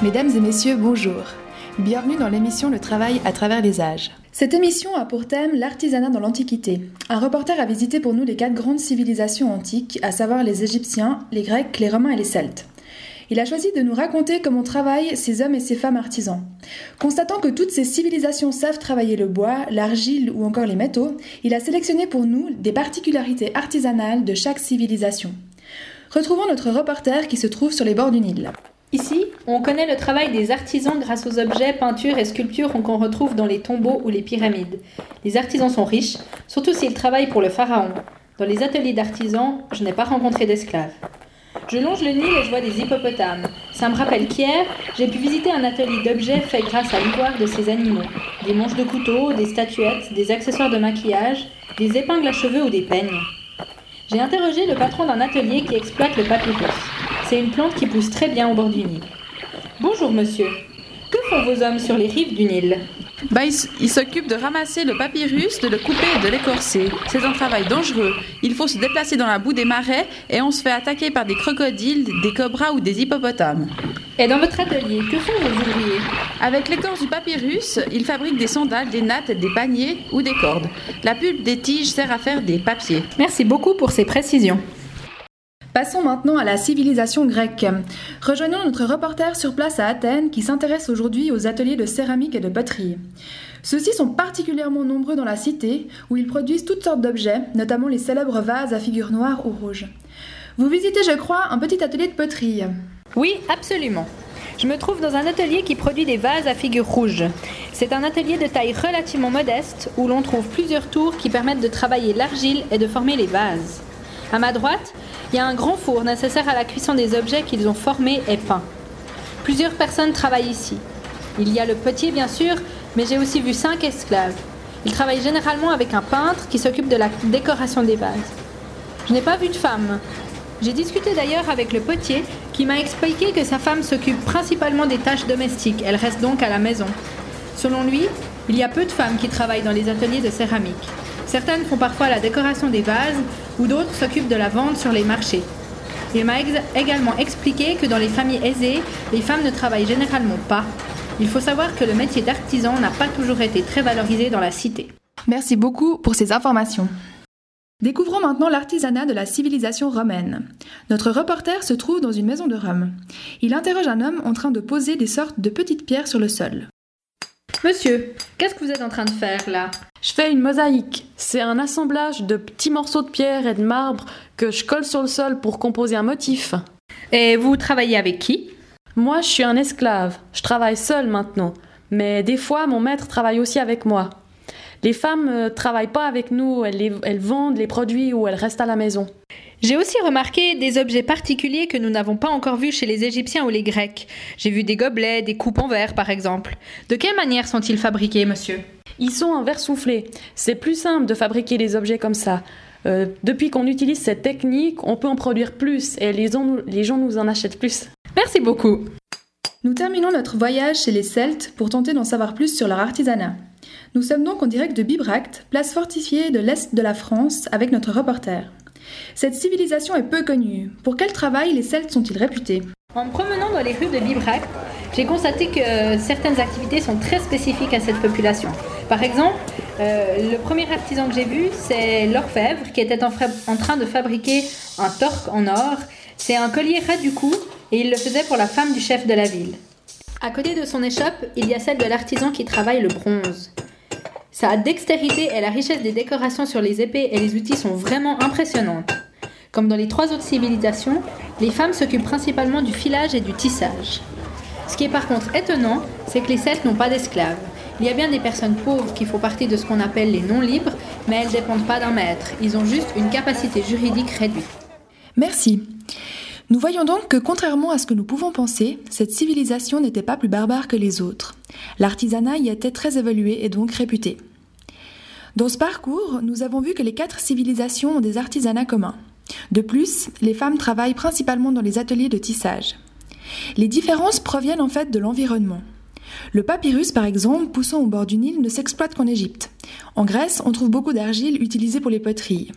Mesdames et messieurs, bonjour. Bienvenue dans l'émission Le travail à travers les âges. Cette émission a pour thème l'artisanat dans l'Antiquité. Un reporter a visité pour nous les quatre grandes civilisations antiques, à savoir les Égyptiens, les Grecs, les Romains et les Celtes. Il a choisi de nous raconter comment travaillent ces hommes et ces femmes artisans. Constatant que toutes ces civilisations savent travailler le bois, l'argile ou encore les métaux, il a sélectionné pour nous des particularités artisanales de chaque civilisation. Retrouvons notre reporter qui se trouve sur les bords du Nil. Ici, on connaît le travail des artisans grâce aux objets, peintures et sculptures qu'on retrouve dans les tombeaux ou les pyramides. Les artisans sont riches, surtout s'ils travaillent pour le pharaon. Dans les ateliers d'artisans, je n'ai pas rencontré d'esclaves. Je longe le Nil et je vois des hippopotames. Ça me rappelle qu'hier, j'ai pu visiter un atelier d'objets fait grâce à l'ivoire de ces animaux. Des manches de couteaux, des statuettes, des accessoires de maquillage, des épingles à cheveux ou des peignes. J'ai interrogé le patron d'un atelier qui exploite le papyrus. C'est une plante qui pousse très bien au bord du Nil. Bonjour monsieur. Que font vos hommes sur les rives du Nil bah, il, s'occupe de ramasser le papyrus, de le couper et de l'écorcer. C'est un travail dangereux. Il faut se déplacer dans la boue des marais et on se fait attaquer par des crocodiles, des cobras ou des hippopotames. Et dans votre atelier, que font vos ouvriers Avec l'écorce du papyrus, ils fabriquent des sandales, des nattes, des paniers ou des cordes. La pulpe des tiges sert à faire des papiers. Merci beaucoup pour ces précisions. Passons maintenant à la civilisation grecque. Rejoignons notre reporter sur place à Athènes qui s'intéresse aujourd'hui aux ateliers de céramique et de poterie. Ceux-ci sont particulièrement nombreux dans la cité où ils produisent toutes sortes d'objets, notamment les célèbres vases à figures noires ou rouges. Vous visitez, je crois, un petit atelier de poterie. Oui, absolument. Je me trouve dans un atelier qui produit des vases à figures rouges. C'est un atelier de taille relativement modeste où l'on trouve plusieurs tours qui permettent de travailler l'argile et de former les vases. À ma droite, il y a un grand four nécessaire à la cuisson des objets qu'ils ont formés et peints. Plusieurs personnes travaillent ici. Il y a le potier bien sûr, mais j'ai aussi vu cinq esclaves. Ils travaillent généralement avec un peintre qui s'occupe de la décoration des vases. Je n'ai pas vu de femme. J'ai discuté d'ailleurs avec le potier qui m'a expliqué que sa femme s'occupe principalement des tâches domestiques. Elle reste donc à la maison. Selon lui, il y a peu de femmes qui travaillent dans les ateliers de céramique. Certaines font parfois la décoration des vases ou d'autres s'occupent de la vente sur les marchés. Il m'a également expliqué que dans les familles aisées, les femmes ne travaillent généralement pas. Il faut savoir que le métier d'artisan n'a pas toujours été très valorisé dans la cité. Merci beaucoup pour ces informations. Découvrons maintenant l'artisanat de la civilisation romaine. Notre reporter se trouve dans une maison de Rome. Il interroge un homme en train de poser des sortes de petites pierres sur le sol. Monsieur, qu'est-ce que vous êtes en train de faire là? Je fais une mosaïque. C'est un assemblage de petits morceaux de pierre et de marbre que je colle sur le sol pour composer un motif. Et vous travaillez avec qui? Moi, je suis un esclave. Je travaille seul maintenant. Mais des fois, mon maître travaille aussi avec moi. Les femmes ne euh, travaillent pas avec nous, elles, elles vendent les produits ou elles restent à la maison. J'ai aussi remarqué des objets particuliers que nous n'avons pas encore vus chez les Égyptiens ou les Grecs. J'ai vu des gobelets, des coupes en verre par exemple. De quelle manière sont-ils fabriqués, monsieur? Ils sont en verre soufflé. C'est plus simple de fabriquer des objets comme ça. Euh, depuis qu'on utilise cette technique, on peut en produire plus et les, les gens nous en achètent plus. Merci beaucoup. Nous terminons notre voyage chez les Celtes pour tenter d'en savoir plus sur leur artisanat. Nous sommes donc en direct de Bibracte, place fortifiée de l'Est de la France, avec notre reporter. Cette civilisation est peu connue. Pour quel travail les Celtes sont-ils réputés? En me promenant dans les rues de Bibracte, j'ai constaté que certaines activités sont très spécifiques à cette population. Par exemple, euh, le premier artisan que j'ai vu, c'est l'orfèvre qui était en, en, train de fabriquer un torque en or. C'est un collier ras du cou et il le faisait pour la femme du chef de la ville. À côté de son échoppe, il y a celle de l'artisan qui travaille le bronze. Sa dextérité et la richesse des décorations sur les épées et les outils sont vraiment impressionnantes. Comme dans les trois autres civilisations, les femmes s'occupent principalement du filage et du tissage. Ce qui est par contre étonnant, c'est que les Celtes n'ont pas d'esclaves. Il y a bien des personnes pauvres qui font partie de ce qu'on appelle les non-libres, mais elles ne dépendent pas d'un maître. Ils ont juste une capacité juridique réduite. Merci. Nous voyons donc que contrairement à ce que nous pouvons penser, cette civilisation n'était pas plus barbare que les autres. L'artisanat y était très évolué et donc réputé. Dans ce parcours, nous avons vu que les quatre civilisations ont des artisanats communs. De plus, les femmes travaillent principalement dans les ateliers de tissage. Les différences proviennent en fait de l'environnement. Le papyrus, par exemple, poussant au bord du Nil, ne s'exploite qu'en Égypte. En Grèce, on trouve beaucoup d'argile utilisée pour les poteries.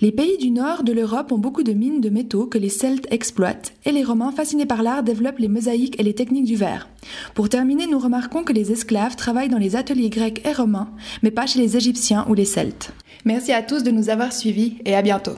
Les pays du nord de l'Europe ont beaucoup de mines de métaux que les Celtes exploitent, et les Romains, fascinés par l'art, développent les mosaïques et les techniques du verre. Pour terminer, nous remarquons que les esclaves travaillent dans les ateliers grecs et romains, mais pas chez les Égyptiens ou les Celtes. Merci à tous de nous avoir suivis et à bientôt.